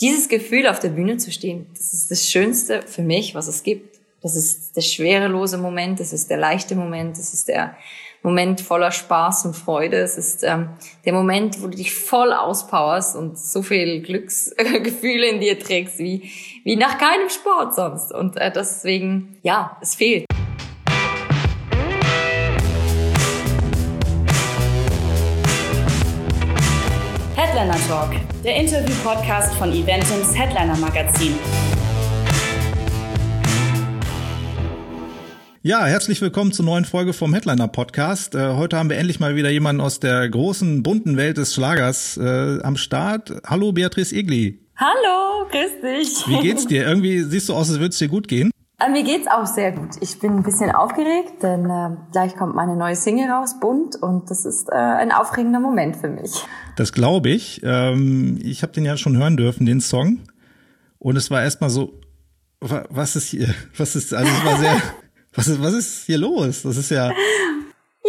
dieses Gefühl auf der Bühne zu stehen, das ist das Schönste für mich, was es gibt. Das ist der schwerelose Moment, das ist der leichte Moment, das ist der Moment voller Spaß und Freude. Es ist ähm, der Moment, wo du dich voll auspowerst und so viel Glücksgefühle in dir trägst wie, wie nach keinem Sport sonst. Und äh, deswegen, ja, es fehlt. Talk, der Interview-Podcast von Eventims Headliner Magazin. Ja, herzlich willkommen zur neuen Folge vom Headliner Podcast. Äh, heute haben wir endlich mal wieder jemanden aus der großen, bunten Welt des Schlagers äh, am Start. Hallo Beatrice Egli. Hallo, grüß dich. Wie geht's dir? Irgendwie siehst du aus, als würde es dir gut gehen. Mir geht's auch sehr gut. Ich bin ein bisschen aufgeregt, denn äh, gleich kommt meine neue Single raus, bunt, und das ist äh, ein aufregender Moment für mich. Das glaube ich. Ähm, ich habe den ja schon hören dürfen, den Song. Und es war erstmal so, was ist hier? Was ist, also es war sehr, was ist, was ist hier los? Das ist ja.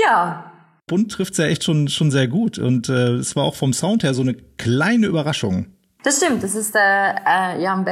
Ja. Bunt trifft's ja echt schon, schon sehr gut. Und äh, es war auch vom Sound her so eine kleine Überraschung. Das stimmt. Das ist äh, äh, ja ein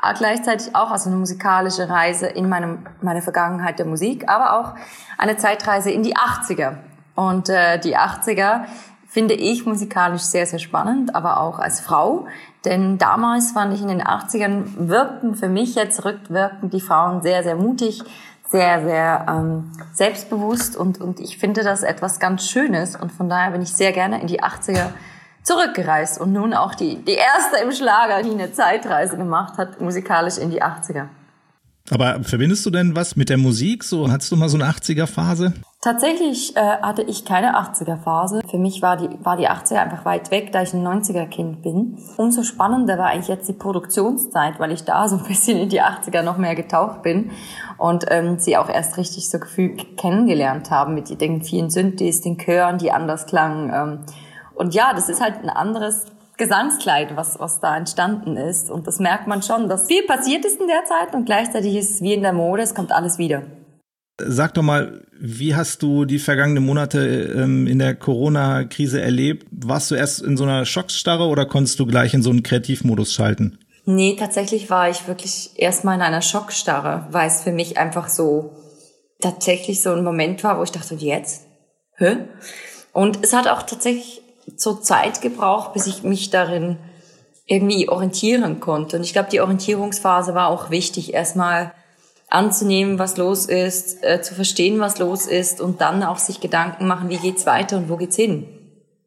Best-of gleichzeitig auch also eine musikalische Reise in meinem, meine Vergangenheit der Musik, aber auch eine Zeitreise in die 80er. Und äh, die 80er finde ich musikalisch sehr, sehr spannend, aber auch als Frau. Denn damals fand ich in den 80ern wirkten für mich jetzt rückwirkend die Frauen sehr, sehr mutig, sehr, sehr ähm, selbstbewusst und, und ich finde das etwas ganz Schönes und von daher bin ich sehr gerne in die 80er zurückgereist und nun auch die, die erste im Schlager, die eine Zeitreise gemacht hat, musikalisch in die 80er. Aber verbindest du denn was mit der Musik? So, hattest du mal so eine 80er-Phase? Tatsächlich äh, hatte ich keine 80er-Phase. Für mich war die, war die 80er einfach weit weg, da ich ein 90er-Kind bin. Umso spannender war eigentlich jetzt die Produktionszeit, weil ich da so ein bisschen in die 80er noch mehr getaucht bin und ähm, sie auch erst richtig so gefühlt kennengelernt haben mit den vielen Synthes, den Chören, die anders klangen. Ähm, und ja, das ist halt ein anderes Gesangskleid, was, was da entstanden ist. Und das merkt man schon, dass viel passiert ist in der Zeit und gleichzeitig ist es wie in der Mode, es kommt alles wieder. Sag doch mal, wie hast du die vergangenen Monate ähm, in der Corona-Krise erlebt? Warst du erst in so einer Schocksstarre oder konntest du gleich in so einen Kreativmodus schalten? Nee, tatsächlich war ich wirklich erstmal in einer Schockstarre, weil es für mich einfach so tatsächlich so ein Moment war, wo ich dachte, jetzt? Hä? Und es hat auch tatsächlich so Zeit gebraucht, bis ich mich darin irgendwie orientieren konnte. Und ich glaube, die Orientierungsphase war auch wichtig, erstmal anzunehmen, was los ist, äh, zu verstehen, was los ist und dann auch sich Gedanken machen, wie geht's weiter und wo geht's hin.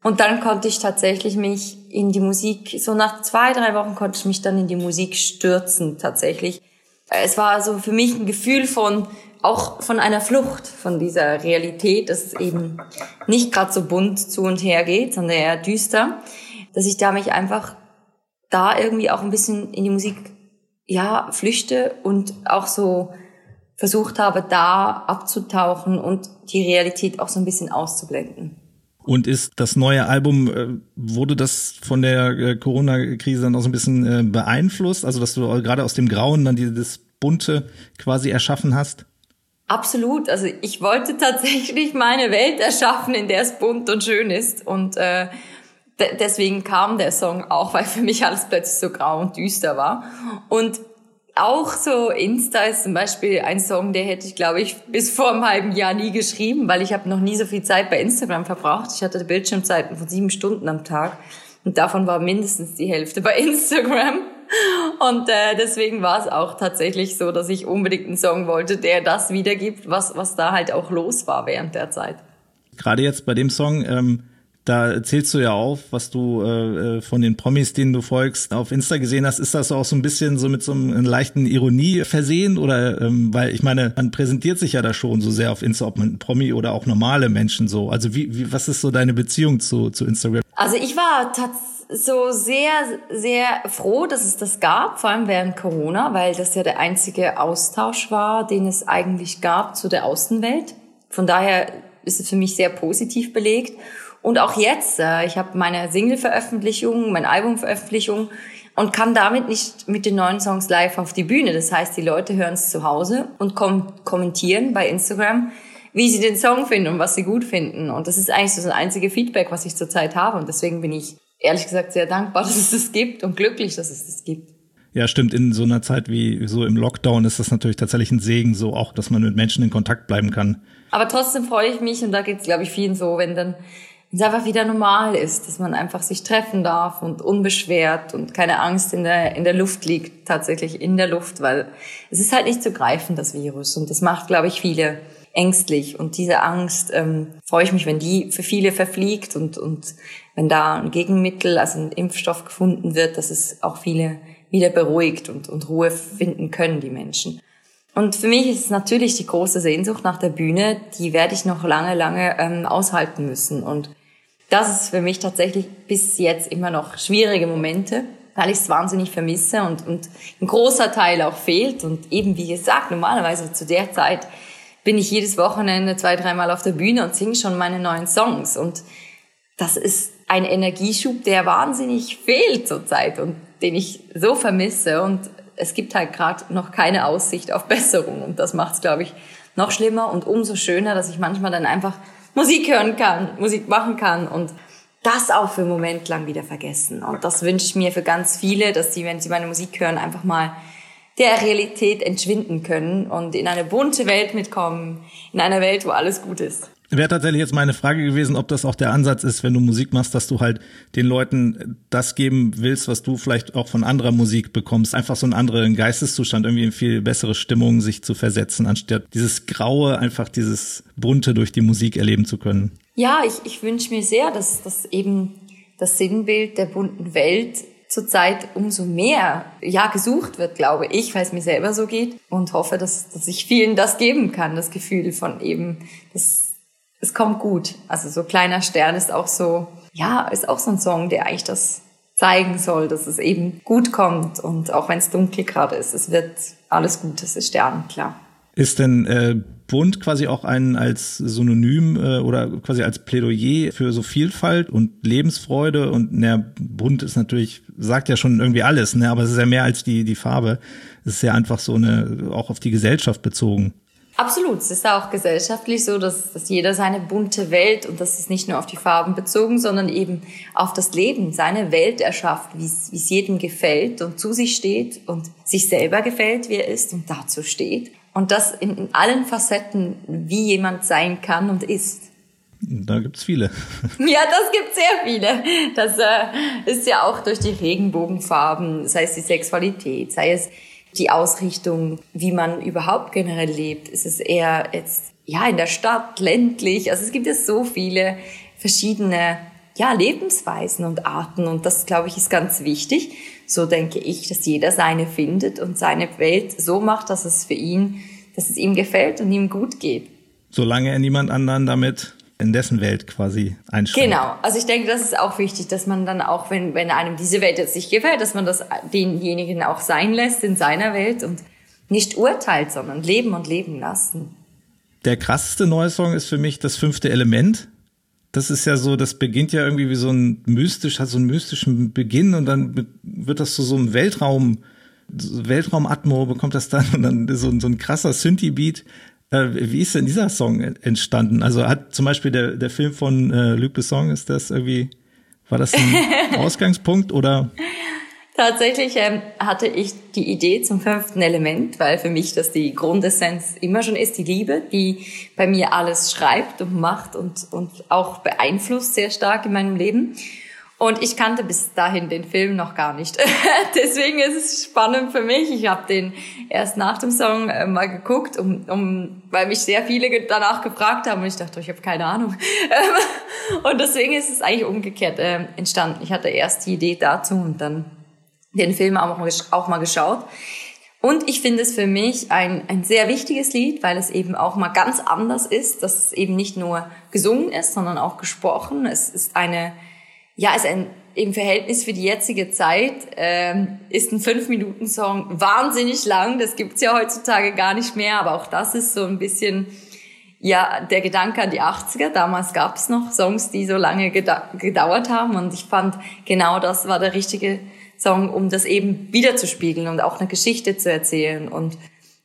Und dann konnte ich tatsächlich mich in die Musik, so nach zwei, drei Wochen konnte ich mich dann in die Musik stürzen tatsächlich. Es war so für mich ein Gefühl von, auch von einer Flucht von dieser Realität, dass es eben nicht gerade so bunt zu und her geht, sondern eher düster, dass ich da mich einfach da irgendwie auch ein bisschen in die Musik ja flüchte und auch so versucht habe, da abzutauchen und die Realität auch so ein bisschen auszublenden. Und ist das neue Album, äh, wurde das von der äh, Corona-Krise dann auch so ein bisschen äh, beeinflusst? Also, dass du gerade aus dem Grauen dann dieses Bunte quasi erschaffen hast? Absolut. Also ich wollte tatsächlich meine Welt erschaffen, in der es bunt und schön ist. Und äh, deswegen kam der Song auch, weil für mich alles plötzlich so grau und düster war. Und auch so Insta ist zum Beispiel ein Song, der hätte ich, glaube ich, bis vor einem halben Jahr nie geschrieben, weil ich habe noch nie so viel Zeit bei Instagram verbraucht. Ich hatte Bildschirmzeiten von sieben Stunden am Tag und davon war mindestens die Hälfte bei Instagram. Und äh, deswegen war es auch tatsächlich so, dass ich unbedingt einen Song wollte, der das wiedergibt, was, was da halt auch los war während der Zeit. Gerade jetzt bei dem Song, ähm, da zählst du ja auf, was du äh, äh, von den Promis, denen du folgst, auf Insta gesehen hast. Ist das auch so ein bisschen so mit so einem leichten Ironie versehen? Oder ähm, weil ich meine, man präsentiert sich ja da schon so sehr auf Insta, ob man Promi oder auch normale Menschen so. Also wie, wie was ist so deine Beziehung zu, zu Instagram? Also ich war tatsächlich so sehr, sehr froh, dass es das gab, vor allem während Corona, weil das ja der einzige Austausch war, den es eigentlich gab zu der Außenwelt. Von daher ist es für mich sehr positiv belegt. Und auch jetzt, äh, ich habe meine Single-Veröffentlichung, meine Album-Veröffentlichung und kann damit nicht mit den neuen Songs live auf die Bühne. Das heißt, die Leute hören es zu Hause und kom kommentieren bei Instagram, wie sie den Song finden und was sie gut finden. Und das ist eigentlich so das einzige Feedback, was ich zurzeit habe. Und deswegen bin ich ehrlich gesagt sehr dankbar, dass es das gibt und glücklich, dass es das gibt. Ja, stimmt. In so einer Zeit wie so im Lockdown ist das natürlich tatsächlich ein Segen, so auch, dass man mit Menschen in Kontakt bleiben kann. Aber trotzdem freue ich mich und da geht es, glaube ich, vielen so, wenn dann es einfach wieder normal ist, dass man einfach sich treffen darf und unbeschwert und keine Angst in der, in der Luft liegt, tatsächlich in der Luft, weil es ist halt nicht zu greifen, das Virus. Und das macht, glaube ich, viele ängstlich. Und diese Angst ähm, freue ich mich, wenn die für viele verfliegt und, und wenn da ein Gegenmittel, also ein Impfstoff gefunden wird, dass es auch viele wieder beruhigt und, und Ruhe finden können, die Menschen. Und für mich ist es natürlich die große Sehnsucht nach der Bühne, die werde ich noch lange, lange ähm, aushalten müssen. Und das ist für mich tatsächlich bis jetzt immer noch schwierige Momente, weil ich es wahnsinnig vermisse und, und ein großer Teil auch fehlt. Und eben, wie gesagt, normalerweise zu der Zeit bin ich jedes Wochenende zwei, dreimal auf der Bühne und singe schon meine neuen Songs. Und das ist ein Energieschub, der wahnsinnig fehlt zurzeit und den ich so vermisse. Und es gibt halt gerade noch keine Aussicht auf Besserung. Und das macht es, glaube ich, noch schlimmer und umso schöner, dass ich manchmal dann einfach Musik hören kann, Musik machen kann und das auch für einen Moment lang wieder vergessen. Und das wünsche ich mir für ganz viele, dass sie, wenn sie meine Musik hören, einfach mal der Realität entschwinden können und in eine bunte Welt mitkommen, in einer Welt, wo alles gut ist. Wäre tatsächlich jetzt meine Frage gewesen, ob das auch der Ansatz ist, wenn du Musik machst, dass du halt den Leuten das geben willst, was du vielleicht auch von anderer Musik bekommst. Einfach so einen anderen Geisteszustand, irgendwie in viel bessere Stimmung sich zu versetzen, anstatt dieses Graue, einfach dieses Bunte durch die Musik erleben zu können. Ja, ich, ich wünsche mir sehr, dass, dass eben das Sinnbild der bunten Welt zurzeit umso mehr ja gesucht wird, glaube ich, weil es mir selber so geht und hoffe, dass, dass ich vielen das geben kann, das Gefühl von eben, dass es kommt gut. Also so kleiner Stern ist auch so, ja, ist auch so ein Song, der eigentlich das zeigen soll, dass es eben gut kommt und auch wenn es dunkel gerade ist, es wird alles gut, es ist Stern, klar. Ist denn äh, bunt quasi auch ein als Synonym äh, oder quasi als Plädoyer für so Vielfalt und Lebensfreude und ne, bunt ist natürlich sagt ja schon irgendwie alles, ne, aber es ist ja mehr als die die Farbe. Es ist ja einfach so eine auch auf die Gesellschaft bezogen. Absolut. Es ist auch gesellschaftlich so, dass, dass jeder seine bunte Welt und das ist nicht nur auf die Farben bezogen, sondern eben auf das Leben, seine Welt erschafft, wie es jedem gefällt und zu sich steht und sich selber gefällt, wie er ist und dazu steht. Und das in, in allen Facetten, wie jemand sein kann und ist. Da gibt's viele. Ja, das gibt sehr viele. Das äh, ist ja auch durch die Regenbogenfarben, sei es die Sexualität, sei es die Ausrichtung, wie man überhaupt generell lebt. Ist es eher jetzt, ja, in der Stadt, ländlich? Also es gibt ja so viele verschiedene, ja, Lebensweisen und Arten und das, glaube ich, ist ganz wichtig. So denke ich, dass jeder seine findet und seine Welt so macht, dass es für ihn, dass es ihm gefällt und ihm gut geht. Solange er niemand anderen damit in dessen Welt quasi einschränkt. Genau, also ich denke, das ist auch wichtig, dass man dann auch, wenn, wenn einem diese Welt jetzt nicht gefällt, dass man das denjenigen auch sein lässt in seiner Welt und nicht urteilt, sondern leben und leben lassen. Der krasseste neue Song ist für mich das fünfte Element. Das ist ja so, das beginnt ja irgendwie wie so ein mystisch, hat so einen mystischen Beginn und dann wird das zu so, einem Weltraum, Weltraumatmo bekommt das dann und dann so, so ein krasser Synthie-Beat. Äh, wie ist denn dieser Song entstanden? Also hat zum Beispiel der, der Film von äh, Luc Besson, ist das irgendwie, war das ein Ausgangspunkt oder? Tatsächlich ähm, hatte ich die Idee zum fünften Element, weil für mich das die Grundessenz immer schon ist, die Liebe, die bei mir alles schreibt und macht und, und auch beeinflusst sehr stark in meinem Leben. Und ich kannte bis dahin den Film noch gar nicht. Deswegen ist es spannend für mich. Ich habe den erst nach dem Song äh, mal geguckt, um, um, weil mich sehr viele danach gefragt haben und ich dachte, ich habe keine Ahnung. und deswegen ist es eigentlich umgekehrt äh, entstanden. Ich hatte erst die Idee dazu und dann den Film auch mal, auch mal geschaut. Und ich finde es für mich ein, ein sehr wichtiges Lied, weil es eben auch mal ganz anders ist, dass es eben nicht nur gesungen ist, sondern auch gesprochen. Es ist eine ja, ist ein im Verhältnis für die jetzige Zeit ähm, ist ein fünf Minuten Song wahnsinnig lang. Das gibt's ja heutzutage gar nicht mehr, aber auch das ist so ein bisschen ja der Gedanke an die 80er. Damals gab's noch Songs, die so lange gedauert haben und ich fand genau das war der richtige Song, um das eben wiederzuspiegeln und auch eine Geschichte zu erzählen und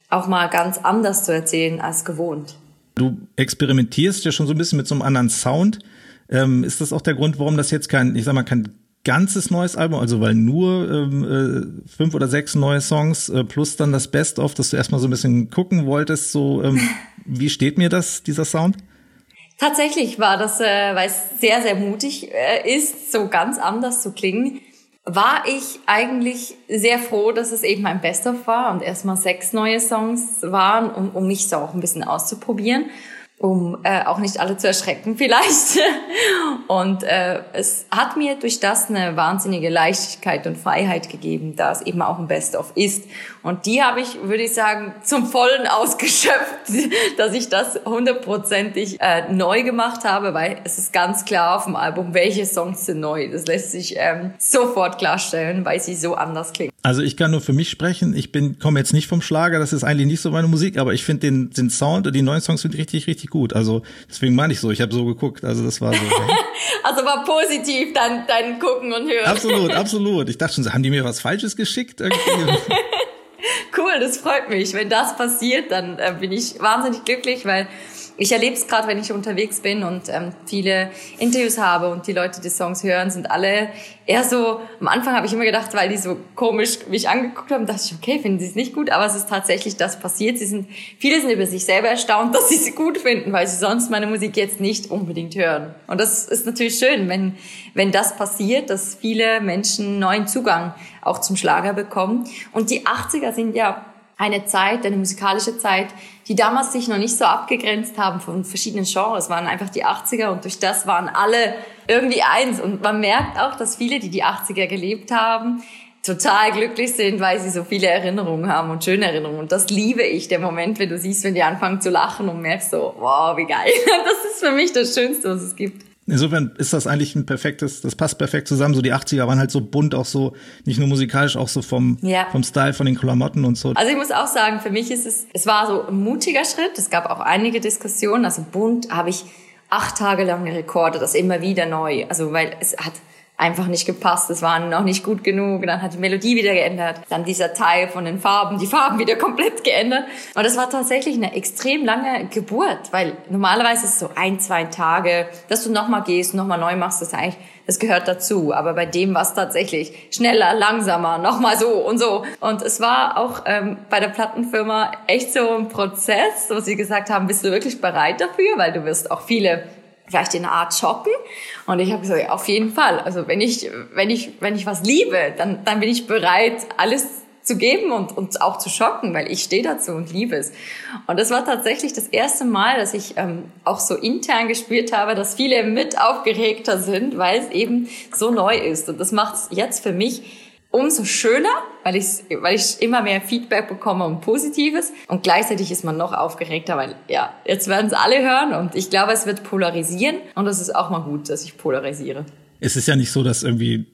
auch mal ganz anders zu erzählen als gewohnt. Du experimentierst ja schon so ein bisschen mit so einem anderen Sound. Ähm, ist das auch der Grund, warum das jetzt kein, ich sag mal, kein ganzes neues Album, also weil nur ähm, äh, fünf oder sechs neue Songs äh, plus dann das Best-of, dass du erstmal so ein bisschen gucken wolltest, so ähm, wie steht mir das, dieser Sound? Tatsächlich war das, äh, weil es sehr, sehr mutig äh, ist, so ganz anders zu klingen, war ich eigentlich sehr froh, dass es eben ein Best-of war und erstmal sechs neue Songs waren, um, um mich so auch ein bisschen auszuprobieren um äh, auch nicht alle zu erschrecken vielleicht. und äh, es hat mir durch das eine wahnsinnige Leichtigkeit und Freiheit gegeben, da es eben auch ein Best-of ist. Und die habe ich, würde ich sagen, zum Vollen ausgeschöpft, dass ich das hundertprozentig äh, neu gemacht habe, weil es ist ganz klar auf dem Album, welche Songs sind neu. Das lässt sich ähm, sofort klarstellen, weil sie so anders klingen. Also ich kann nur für mich sprechen. Ich bin komme jetzt nicht vom Schlager, das ist eigentlich nicht so meine Musik, aber ich finde den, den Sound und die neuen Songs sind richtig, richtig gut. Also deswegen meine ich so, ich habe so geguckt. Also das war so. also war positiv dein, dein Gucken und Hören. Absolut, absolut. Ich dachte schon, haben die mir was Falsches geschickt? cool, das freut mich. Wenn das passiert, dann äh, bin ich wahnsinnig glücklich, weil ich erlebe es gerade, wenn ich unterwegs bin und ähm, viele Interviews habe und die Leute die Songs hören, sind alle eher so, am Anfang habe ich immer gedacht, weil die so komisch mich angeguckt haben, dachte ich, okay, finden sie es nicht gut, aber es ist tatsächlich das passiert. Sie sind, viele sind über sich selber erstaunt, dass sie sie gut finden, weil sie sonst meine Musik jetzt nicht unbedingt hören. Und das ist natürlich schön, wenn, wenn das passiert, dass viele Menschen neuen Zugang auch zum Schlager bekommen. Und die 80er sind ja eine Zeit, eine musikalische Zeit, die damals sich noch nicht so abgegrenzt haben von verschiedenen Genres, waren einfach die 80er und durch das waren alle irgendwie eins. Und man merkt auch, dass viele, die die 80er gelebt haben, total glücklich sind, weil sie so viele Erinnerungen haben und schöne Erinnerungen. Und das liebe ich, der Moment, wenn du siehst, wenn die anfangen zu lachen und merkst so, wow, wie geil. Das ist für mich das Schönste, was es gibt. Insofern ist das eigentlich ein perfektes, das passt perfekt zusammen. So die 80er waren halt so bunt, auch so, nicht nur musikalisch, auch so vom, ja. vom Style, von den Klamotten und so. Also ich muss auch sagen, für mich ist es, es war so ein mutiger Schritt. Es gab auch einige Diskussionen. Also bunt habe ich acht Tage lang Rekorde, das immer wieder neu. Also weil es hat, einfach nicht gepasst, es war noch nicht gut genug, dann hat die Melodie wieder geändert, dann dieser Teil von den Farben, die Farben wieder komplett geändert. Und das war tatsächlich eine extrem lange Geburt, weil normalerweise ist es so ein, zwei Tage, dass du nochmal gehst, nochmal neu machst, das eigentlich, das gehört dazu. Aber bei dem war es tatsächlich schneller, langsamer, nochmal so und so. Und es war auch ähm, bei der Plattenfirma echt so ein Prozess, wo sie gesagt haben, bist du wirklich bereit dafür, weil du wirst auch viele vielleicht in einer Art schocken. Und ich habe gesagt, auf jeden Fall. Also wenn ich, wenn ich, wenn ich was liebe, dann, dann bin ich bereit, alles zu geben und, und auch zu schocken, weil ich stehe dazu und liebe es. Und das war tatsächlich das erste Mal, dass ich ähm, auch so intern gespürt habe, dass viele mit aufgeregter sind, weil es eben so neu ist. Und das macht es jetzt für mich umso schöner, weil ich, weil ich immer mehr Feedback bekomme und Positives. Und gleichzeitig ist man noch aufgeregter, weil ja, jetzt werden es alle hören und ich glaube, es wird polarisieren und das ist auch mal gut, dass ich polarisiere. Es ist ja nicht so, dass irgendwie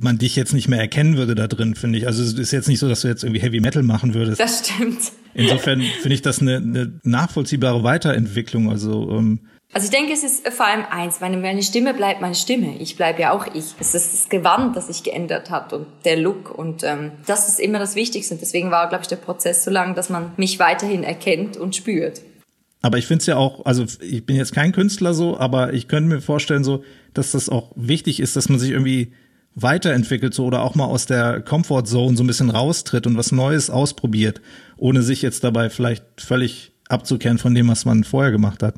man dich jetzt nicht mehr erkennen würde da drin, finde ich. Also es ist jetzt nicht so, dass du jetzt irgendwie Heavy Metal machen würdest. Das stimmt. Insofern finde ich das eine, eine nachvollziehbare Weiterentwicklung. Also ähm, also ich denke, es ist vor allem eins, meine, meine Stimme bleibt meine Stimme. Ich bleibe ja auch ich. Es ist das Gewand, das sich geändert hat und der Look und ähm, das ist immer das Wichtigste. Und deswegen war, glaube ich, der Prozess so lang, dass man mich weiterhin erkennt und spürt. Aber ich finde es ja auch, also ich bin jetzt kein Künstler so, aber ich könnte mir vorstellen so, dass das auch wichtig ist, dass man sich irgendwie weiterentwickelt so oder auch mal aus der Comfortzone so ein bisschen raustritt und was Neues ausprobiert, ohne sich jetzt dabei vielleicht völlig abzukehren von dem, was man vorher gemacht hat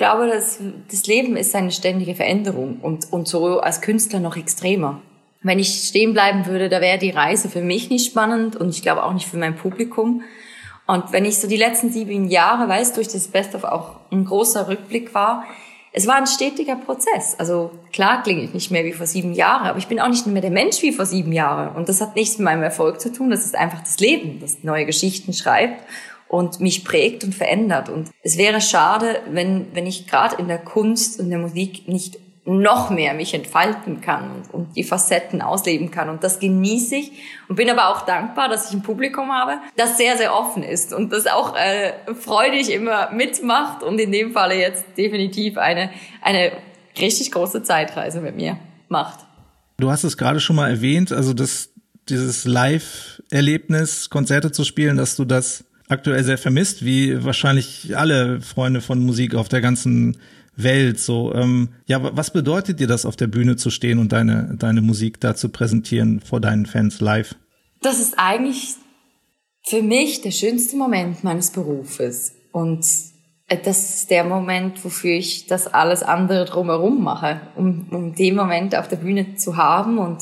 glaube, dass das Leben ist eine ständige Veränderung und, und so als Künstler noch extremer. Wenn ich stehen bleiben würde, da wäre die Reise für mich nicht spannend und ich glaube auch nicht für mein Publikum. Und wenn ich so die letzten sieben Jahre, weil es durch das Best of auch ein großer Rückblick war, es war ein stetiger Prozess. Also klar klinge ich nicht mehr wie vor sieben Jahren, aber ich bin auch nicht mehr der Mensch wie vor sieben Jahren. Und das hat nichts mit meinem Erfolg zu tun. Das ist einfach das Leben, das neue Geschichten schreibt und mich prägt und verändert. Und es wäre schade, wenn, wenn ich gerade in der Kunst und der Musik nicht noch mehr mich entfalten kann und, und die Facetten ausleben kann. Und das genieße ich und bin aber auch dankbar, dass ich ein Publikum habe, das sehr, sehr offen ist und das auch äh, freudig immer mitmacht und in dem Falle jetzt definitiv eine, eine richtig große Zeitreise mit mir macht. Du hast es gerade schon mal erwähnt, also das, dieses Live-Erlebnis, Konzerte zu spielen, dass du das aktuell sehr vermisst, wie wahrscheinlich alle Freunde von Musik auf der ganzen Welt. So, ähm, ja, was bedeutet dir das, auf der Bühne zu stehen und deine, deine Musik da zu präsentieren vor deinen Fans live? Das ist eigentlich für mich der schönste Moment meines Berufes. Und äh, das ist der Moment, wofür ich das alles andere drumherum mache, um, um den Moment auf der Bühne zu haben und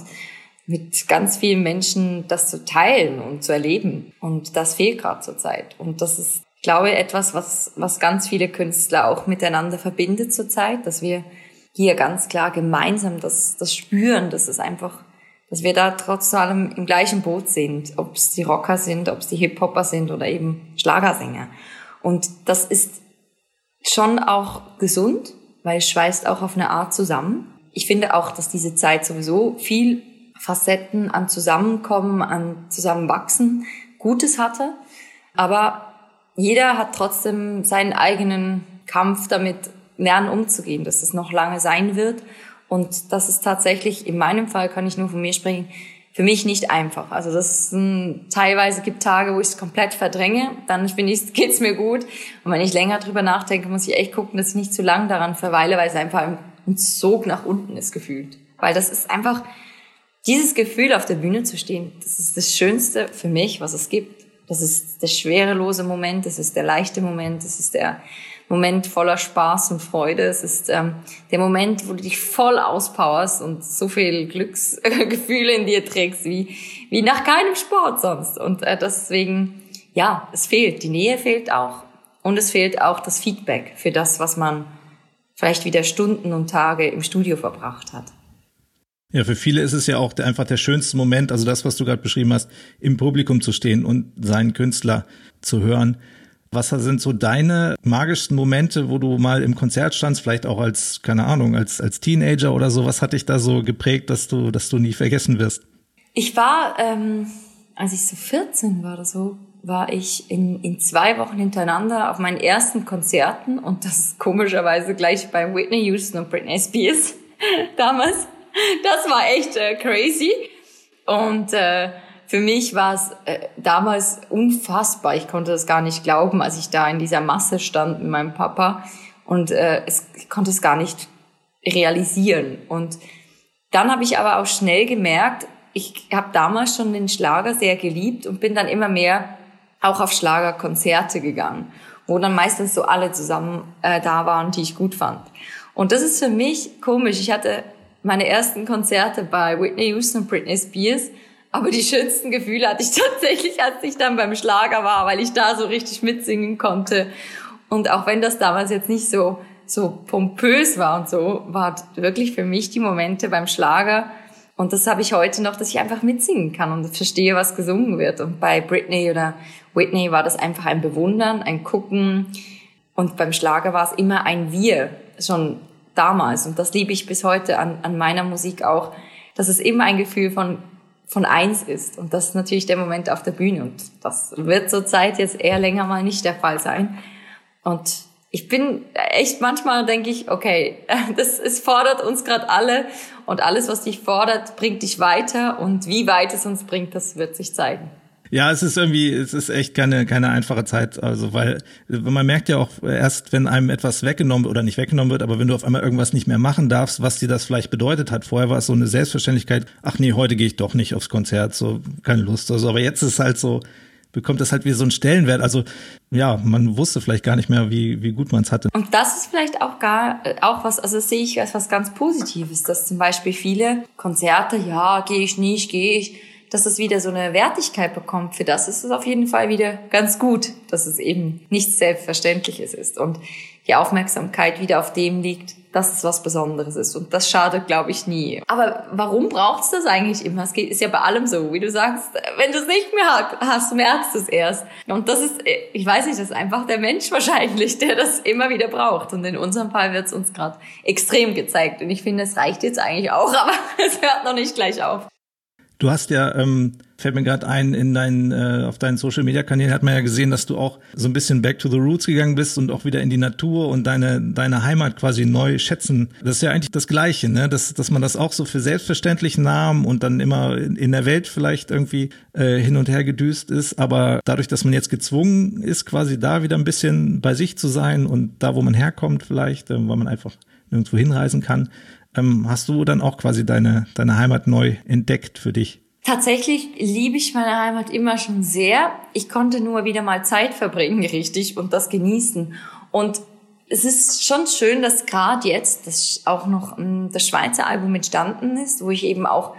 mit ganz vielen Menschen das zu teilen und zu erleben. Und das fehlt gerade zur Zeit. Und das ist, glaube ich, etwas, was, was ganz viele Künstler auch miteinander verbindet zur Zeit, dass wir hier ganz klar gemeinsam das, das spüren, dass es einfach, dass wir da trotz allem im gleichen Boot sind, ob es die Rocker sind, ob es die Hip-Hopper sind oder eben Schlagersänger. Und das ist schon auch gesund, weil es schweißt auch auf eine Art zusammen. Ich finde auch, dass diese Zeit sowieso viel Facetten an Zusammenkommen, an Zusammenwachsen Gutes hatte. Aber jeder hat trotzdem seinen eigenen Kampf damit lernen umzugehen, dass es noch lange sein wird. Und das ist tatsächlich, in meinem Fall kann ich nur von mir sprechen, für mich nicht einfach. Also das ist ein, teilweise gibt Tage, wo ich es komplett verdränge, dann finde ich, geht's mir gut. Und wenn ich länger drüber nachdenke, muss ich echt gucken, dass ich nicht zu lang daran verweile, weil es einfach ein Sog nach unten ist gefühlt. Weil das ist einfach, dieses Gefühl auf der Bühne zu stehen, das ist das Schönste für mich, was es gibt. Das ist der schwerelose Moment, das ist der leichte Moment, das ist der Moment voller Spaß und Freude. Es ist ähm, der Moment, wo du dich voll auspowerst und so viel Glücksgefühle in dir trägst wie, wie nach keinem Sport sonst. Und äh, deswegen, ja, es fehlt. Die Nähe fehlt auch. Und es fehlt auch das Feedback für das, was man vielleicht wieder Stunden und Tage im Studio verbracht hat. Ja, für viele ist es ja auch einfach der schönste Moment, also das, was du gerade beschrieben hast, im Publikum zu stehen und seinen Künstler zu hören. Was sind so deine magischsten Momente, wo du mal im Konzert standst, vielleicht auch als, keine Ahnung, als, als Teenager oder so? Was hat dich da so geprägt, dass du, dass du nie vergessen wirst? Ich war, ähm, als ich so 14 war oder so, war ich in, in zwei Wochen hintereinander auf meinen ersten Konzerten und das ist komischerweise gleich bei Whitney Houston und Britney Spears damals das war echt äh, crazy. Und äh, für mich war es äh, damals unfassbar. Ich konnte das gar nicht glauben, als ich da in dieser Masse stand mit meinem Papa und äh, es, ich konnte es gar nicht realisieren. Und dann habe ich aber auch schnell gemerkt, ich habe damals schon den Schlager sehr geliebt und bin dann immer mehr auch auf Schlagerkonzerte gegangen, wo dann meistens so alle zusammen äh, da waren, die ich gut fand. Und das ist für mich komisch. Ich hatte meine ersten Konzerte bei Whitney Houston und Britney Spears. Aber die schönsten Gefühle hatte ich tatsächlich, als ich dann beim Schlager war, weil ich da so richtig mitsingen konnte. Und auch wenn das damals jetzt nicht so, so pompös war und so, war wirklich für mich die Momente beim Schlager. Und das habe ich heute noch, dass ich einfach mitsingen kann und verstehe, was gesungen wird. Und bei Britney oder Whitney war das einfach ein Bewundern, ein Gucken. Und beim Schlager war es immer ein Wir. Schon damals. Und das liebe ich bis heute an, an meiner Musik auch, dass es immer ein Gefühl von, von eins ist. Und das ist natürlich der Moment auf der Bühne. Und das wird zur Zeit jetzt eher länger mal nicht der Fall sein. Und ich bin echt manchmal denke ich, okay, das es fordert uns gerade alle und alles, was dich fordert, bringt dich weiter und wie weit es uns bringt, das wird sich zeigen. Ja, es ist irgendwie, es ist echt keine, keine einfache Zeit. Also, weil man merkt ja auch erst, wenn einem etwas weggenommen oder nicht weggenommen wird, aber wenn du auf einmal irgendwas nicht mehr machen darfst, was dir das vielleicht bedeutet hat. Vorher war es so eine Selbstverständlichkeit, ach nee, heute gehe ich doch nicht aufs Konzert, so keine Lust oder so. Aber jetzt ist es halt so, bekommt das halt wie so einen Stellenwert. Also ja, man wusste vielleicht gar nicht mehr, wie, wie gut man es hatte. Und das ist vielleicht auch gar, auch was, also sehe ich als was ganz Positives, dass zum Beispiel viele Konzerte, ja, gehe ich nicht, gehe ich dass es wieder so eine Wertigkeit bekommt. Für das ist es auf jeden Fall wieder ganz gut, dass es eben nichts Selbstverständliches ist und die Aufmerksamkeit wieder auf dem liegt, dass es was Besonderes ist. Und das schadet, glaube ich, nie. Aber warum braucht es das eigentlich immer? Es geht, ist ja bei allem so, wie du sagst, wenn du es nicht mehr hast, merkst du es erst. Und das ist, ich weiß nicht, das ist einfach der Mensch wahrscheinlich, der das immer wieder braucht. Und in unserem Fall wird es uns gerade extrem gezeigt. Und ich finde, es reicht jetzt eigentlich auch, aber es hört noch nicht gleich auf. Du hast ja ähm, fällt mir gerade ein, in deinen, äh, auf deinen Social Media Kanälen hat man ja gesehen, dass du auch so ein bisschen back to the roots gegangen bist und auch wieder in die Natur und deine, deine Heimat quasi neu schätzen. Das ist ja eigentlich das Gleiche, ne? Dass, dass man das auch so für selbstverständlich nahm und dann immer in, in der Welt vielleicht irgendwie äh, hin und her gedüst ist. Aber dadurch, dass man jetzt gezwungen ist, quasi da wieder ein bisschen bei sich zu sein und da, wo man herkommt, vielleicht, äh, weil man einfach nirgendwo hinreisen kann, ähm, hast du dann auch quasi deine, deine Heimat neu entdeckt für dich? Tatsächlich liebe ich meine Heimat immer schon sehr. Ich konnte nur wieder mal Zeit verbringen, richtig, und das genießen. Und es ist schon schön, dass gerade jetzt dass auch noch ähm, das Schweizer Album entstanden ist, wo ich eben auch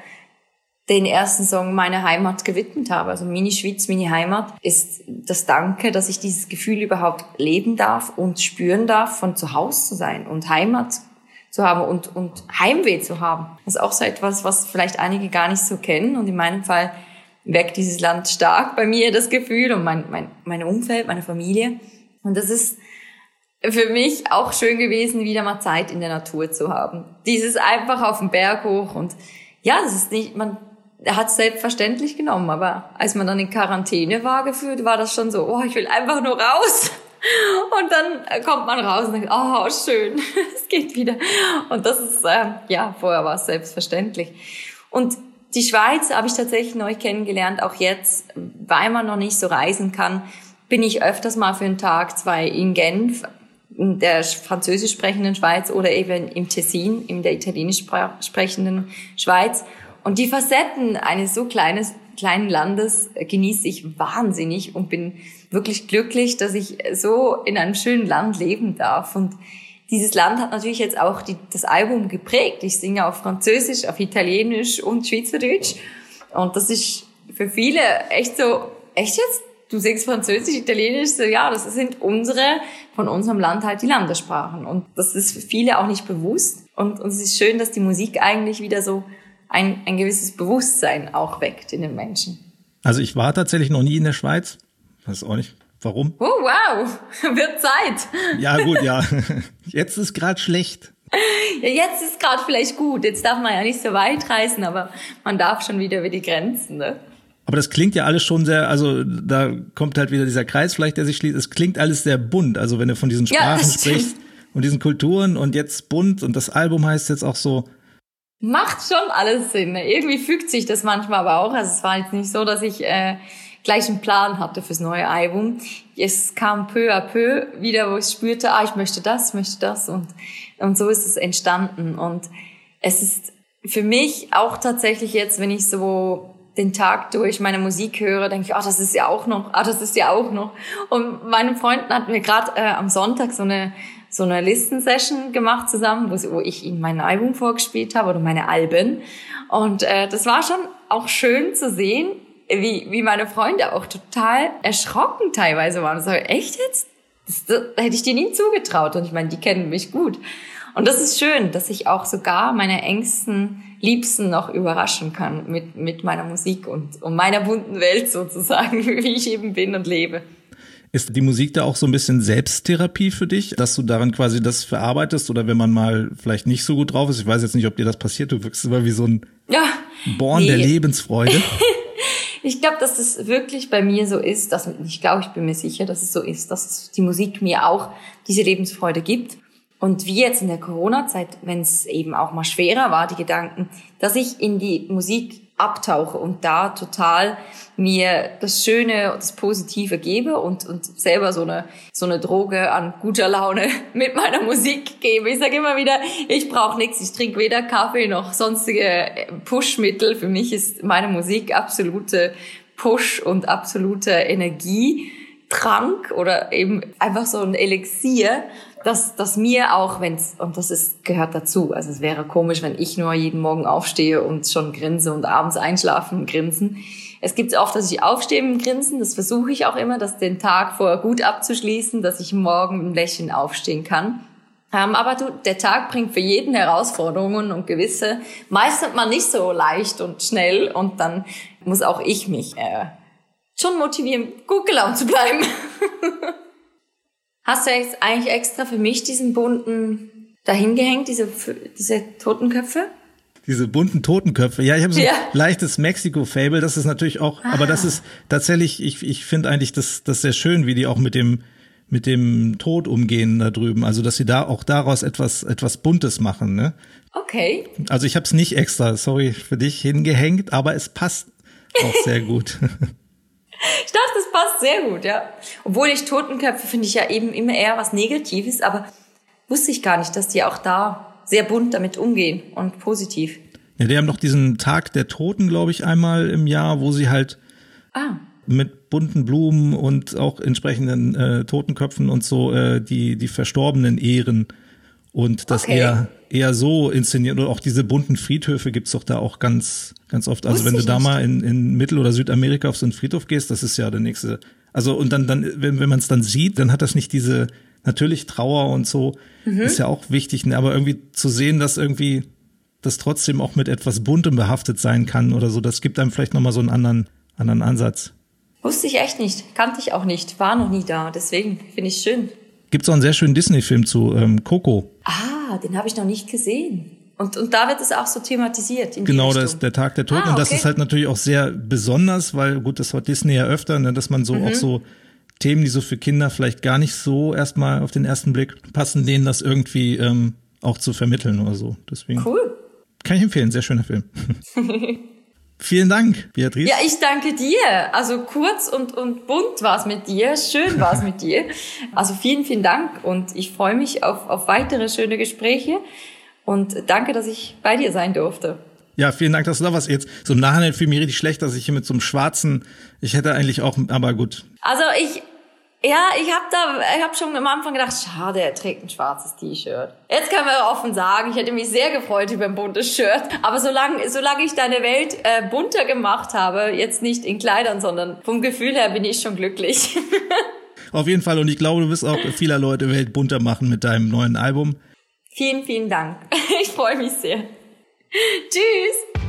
den ersten Song meine Heimat gewidmet habe. Also Mini Schweiz, Mini Heimat ist das Danke, dass ich dieses Gefühl überhaupt leben darf und spüren darf, von zu Hause zu sein und Heimat zu haben und, und Heimweh zu haben. Das ist auch so etwas, was vielleicht einige gar nicht so kennen. Und in meinem Fall weckt dieses Land stark bei mir das Gefühl und mein, mein, mein Umfeld, meine Familie. Und das ist für mich auch schön gewesen, wieder mal Zeit in der Natur zu haben. Dieses einfach auf den Berg hoch und ja, das ist nicht, man hat es selbstverständlich genommen, aber als man dann in Quarantäne war gefühlt, war das schon so, oh, ich will einfach nur raus. Und dann kommt man raus und denkt, oh, schön, es geht wieder. Und das ist, äh, ja, vorher war es selbstverständlich. Und die Schweiz habe ich tatsächlich neu kennengelernt, auch jetzt, weil man noch nicht so reisen kann, bin ich öfters mal für einen Tag, zwei in Genf, in der französisch sprechenden Schweiz oder eben im Tessin, in der italienisch sprechenden Schweiz. Und die Facetten eines so kleines, kleinen Landes genieße ich wahnsinnig und bin wirklich glücklich, dass ich so in einem schönen Land leben darf. Und dieses Land hat natürlich jetzt auch die, das Album geprägt. Ich singe auf Französisch, auf Italienisch und Schweizerdeutsch. Und das ist für viele echt so, echt jetzt? Du singst Französisch, Italienisch, so ja, das sind unsere, von unserem Land halt die Landessprachen. Und das ist für viele auch nicht bewusst. Und, und es ist schön, dass die Musik eigentlich wieder so ein, ein gewisses Bewusstsein auch weckt in den Menschen. Also ich war tatsächlich noch nie in der Schweiz. Weiß auch nicht. Warum? Oh, wow. Wird Zeit. Ja, gut, ja. Jetzt ist gerade schlecht. Ja, jetzt ist gerade vielleicht gut. Jetzt darf man ja nicht so weit reisen, aber man darf schon wieder über die Grenzen, ne? Aber das klingt ja alles schon sehr, also da kommt halt wieder dieser Kreis vielleicht, der sich schließt. Es klingt alles sehr bunt. Also wenn du von diesen Sprachen ja, sprichst und diesen Kulturen und jetzt bunt und das Album heißt jetzt auch so. Macht schon alles Sinn. Irgendwie fügt sich das manchmal aber auch. Also es war jetzt nicht so, dass ich äh, gleich einen Plan hatte fürs neue Album. Es kam peu à peu wieder, wo ich spürte, ah, ich möchte das, ich möchte das und, und so ist es entstanden. Und es ist für mich auch tatsächlich jetzt, wenn ich so den Tag durch meine Musik höre, denke ich, ah, das ist ja auch noch, ah, das ist ja auch noch. Und meine Freunden hatten mir gerade äh, am Sonntag so eine so eine Listensession gemacht zusammen, wo, wo ich ihnen mein Album vorgespielt habe oder meine Alben. Und äh, das war schon auch schön zu sehen, wie, wie meine Freunde auch total erschrocken teilweise waren. So, echt jetzt? Das, das, das hätte ich dir nie zugetraut. Und ich meine, die kennen mich gut. Und das ist schön, dass ich auch sogar meine engsten Liebsten noch überraschen kann mit, mit meiner Musik und, und meiner bunten Welt sozusagen, wie ich eben bin und lebe. Ist die Musik da auch so ein bisschen Selbsttherapie für dich, dass du daran quasi das verarbeitest oder wenn man mal vielleicht nicht so gut drauf ist? Ich weiß jetzt nicht, ob dir das passiert. Du wirkst immer wie so ein ja, Born nee. der Lebensfreude. Ich glaube, dass es wirklich bei mir so ist, dass ich glaube, ich bin mir sicher, dass es so ist, dass die Musik mir auch diese Lebensfreude gibt. Und wie jetzt in der Corona-Zeit, wenn es eben auch mal schwerer war, die Gedanken, dass ich in die Musik abtauche und da total mir das Schöne und das Positive gebe und, und selber so eine, so eine Droge an guter Laune mit meiner Musik gebe. Ich sage immer wieder, ich brauche nichts, ich trinke weder Kaffee noch sonstige Pushmittel. Für mich ist meine Musik absolute Push und absolute Energietrank oder eben einfach so ein Elixier dass, dass mir auch, wenn's, und das ist, gehört dazu, also es wäre komisch, wenn ich nur jeden Morgen aufstehe und schon grinse und abends einschlafen und grinsen. Es gibt oft, dass ich aufstehe und grinsen, das versuche ich auch immer, das den Tag vorher gut abzuschließen, dass ich morgen im Lächeln aufstehen kann. Ähm, aber du, der Tag bringt für jeden Herausforderungen und gewisse meistert man nicht so leicht und schnell und dann muss auch ich mich äh, schon motivieren, gut gelaunt zu bleiben. Hast du jetzt eigentlich extra für mich diesen bunten dahingehängt, diese, diese Totenköpfe? diese bunten Totenköpfe. Ja, ich habe so ja. ein leichtes Mexiko-Fable. Das ist natürlich auch, ah. aber das ist tatsächlich, ich, ich finde eigentlich das, das sehr schön, wie die auch mit dem, mit dem Tod umgehen da drüben. Also, dass sie da auch daraus etwas, etwas Buntes machen, ne? Okay. Also ich habe es nicht extra, sorry für dich, hingehängt, aber es passt auch sehr gut. Ich dachte, es passt sehr gut, ja. Obwohl ich Totenköpfe finde ich ja eben immer eher was Negatives, aber wusste ich gar nicht, dass die auch da sehr bunt damit umgehen und positiv. Ja, die haben doch diesen Tag der Toten, glaube ich, einmal im Jahr, wo sie halt ah. mit bunten Blumen und auch entsprechenden äh, Totenköpfen und so äh, die die Verstorbenen ehren und das okay. eher eher so inszeniert. Oder auch diese bunten Friedhöfe gibt's doch da auch ganz, ganz oft. Also Wusste wenn du da nicht. mal in, in Mittel- oder Südamerika auf so einen Friedhof gehst, das ist ja der nächste. Also und dann, dann wenn, wenn man es dann sieht, dann hat das nicht diese, natürlich Trauer und so, mhm. ist ja auch wichtig, ne? aber irgendwie zu sehen, dass irgendwie das trotzdem auch mit etwas Buntem behaftet sein kann oder so, das gibt einem vielleicht nochmal so einen anderen, anderen Ansatz. Wusste ich echt nicht, kannte ich auch nicht, war noch nie da, deswegen finde ich schön. Gibt es auch einen sehr schönen Disney-Film zu ähm, Coco. Ah, den habe ich noch nicht gesehen. Und, und da wird es auch so thematisiert. genau, das ist der Tag der Toten. Ah, okay. Und das ist halt natürlich auch sehr besonders, weil gut, das hat Disney ja öfter, ne, dass man so mhm. auch so Themen, die so für Kinder vielleicht gar nicht so erstmal auf den ersten Blick passen, denen das irgendwie ähm, auch zu vermitteln oder so. Deswegen. Cool. Kann ich empfehlen, sehr schöner Film. Vielen Dank, Beatrice. Ja, ich danke dir. Also kurz und, und bunt war es mit dir, schön war es mit dir. Also vielen, vielen Dank und ich freue mich auf, auf weitere schöne Gespräche und danke, dass ich bei dir sein durfte. Ja, vielen Dank, dass du da warst. Jetzt so im Nachhinein fühle ich mich richtig schlecht, dass ich hier mit so einem schwarzen, ich hätte eigentlich auch, aber gut. Also ich, ja, ich habe da, ich habe schon am Anfang gedacht, schade, er trägt ein schwarzes T-Shirt. Jetzt kann man offen sagen, ich hätte mich sehr gefreut über ein buntes Shirt. Aber solange, solange ich deine Welt äh, bunter gemacht habe, jetzt nicht in Kleidern, sondern vom Gefühl her bin ich schon glücklich. Auf jeden Fall. Und ich glaube, du wirst auch vieler Leute Welt bunter machen mit deinem neuen Album. Vielen, vielen Dank. Ich freue mich sehr. Tschüss.